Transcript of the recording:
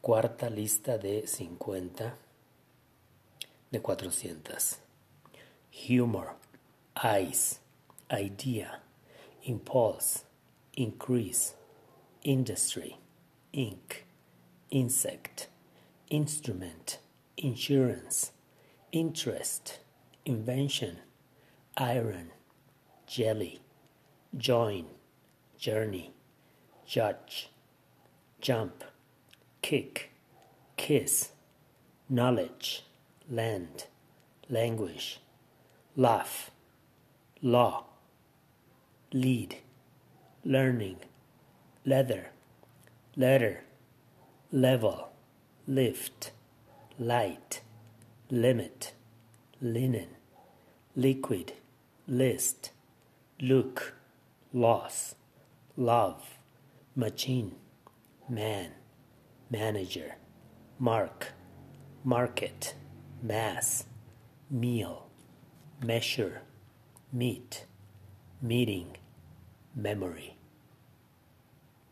cuarta lista de 50 de 400. Humor, eyes, idea, impulse, increase, industry, ink, insect, instrument, insurance, interest, invention, iron, jelly, join, journey, judge, jump, kick, kiss, knowledge, land, language, laugh, law, lead, learning, leather, letter, level, lift, light, limit, linen, liquid, list, look, loss, love, machine, man, manager, mark, market, mass, meal, measure, meet, meeting, memory.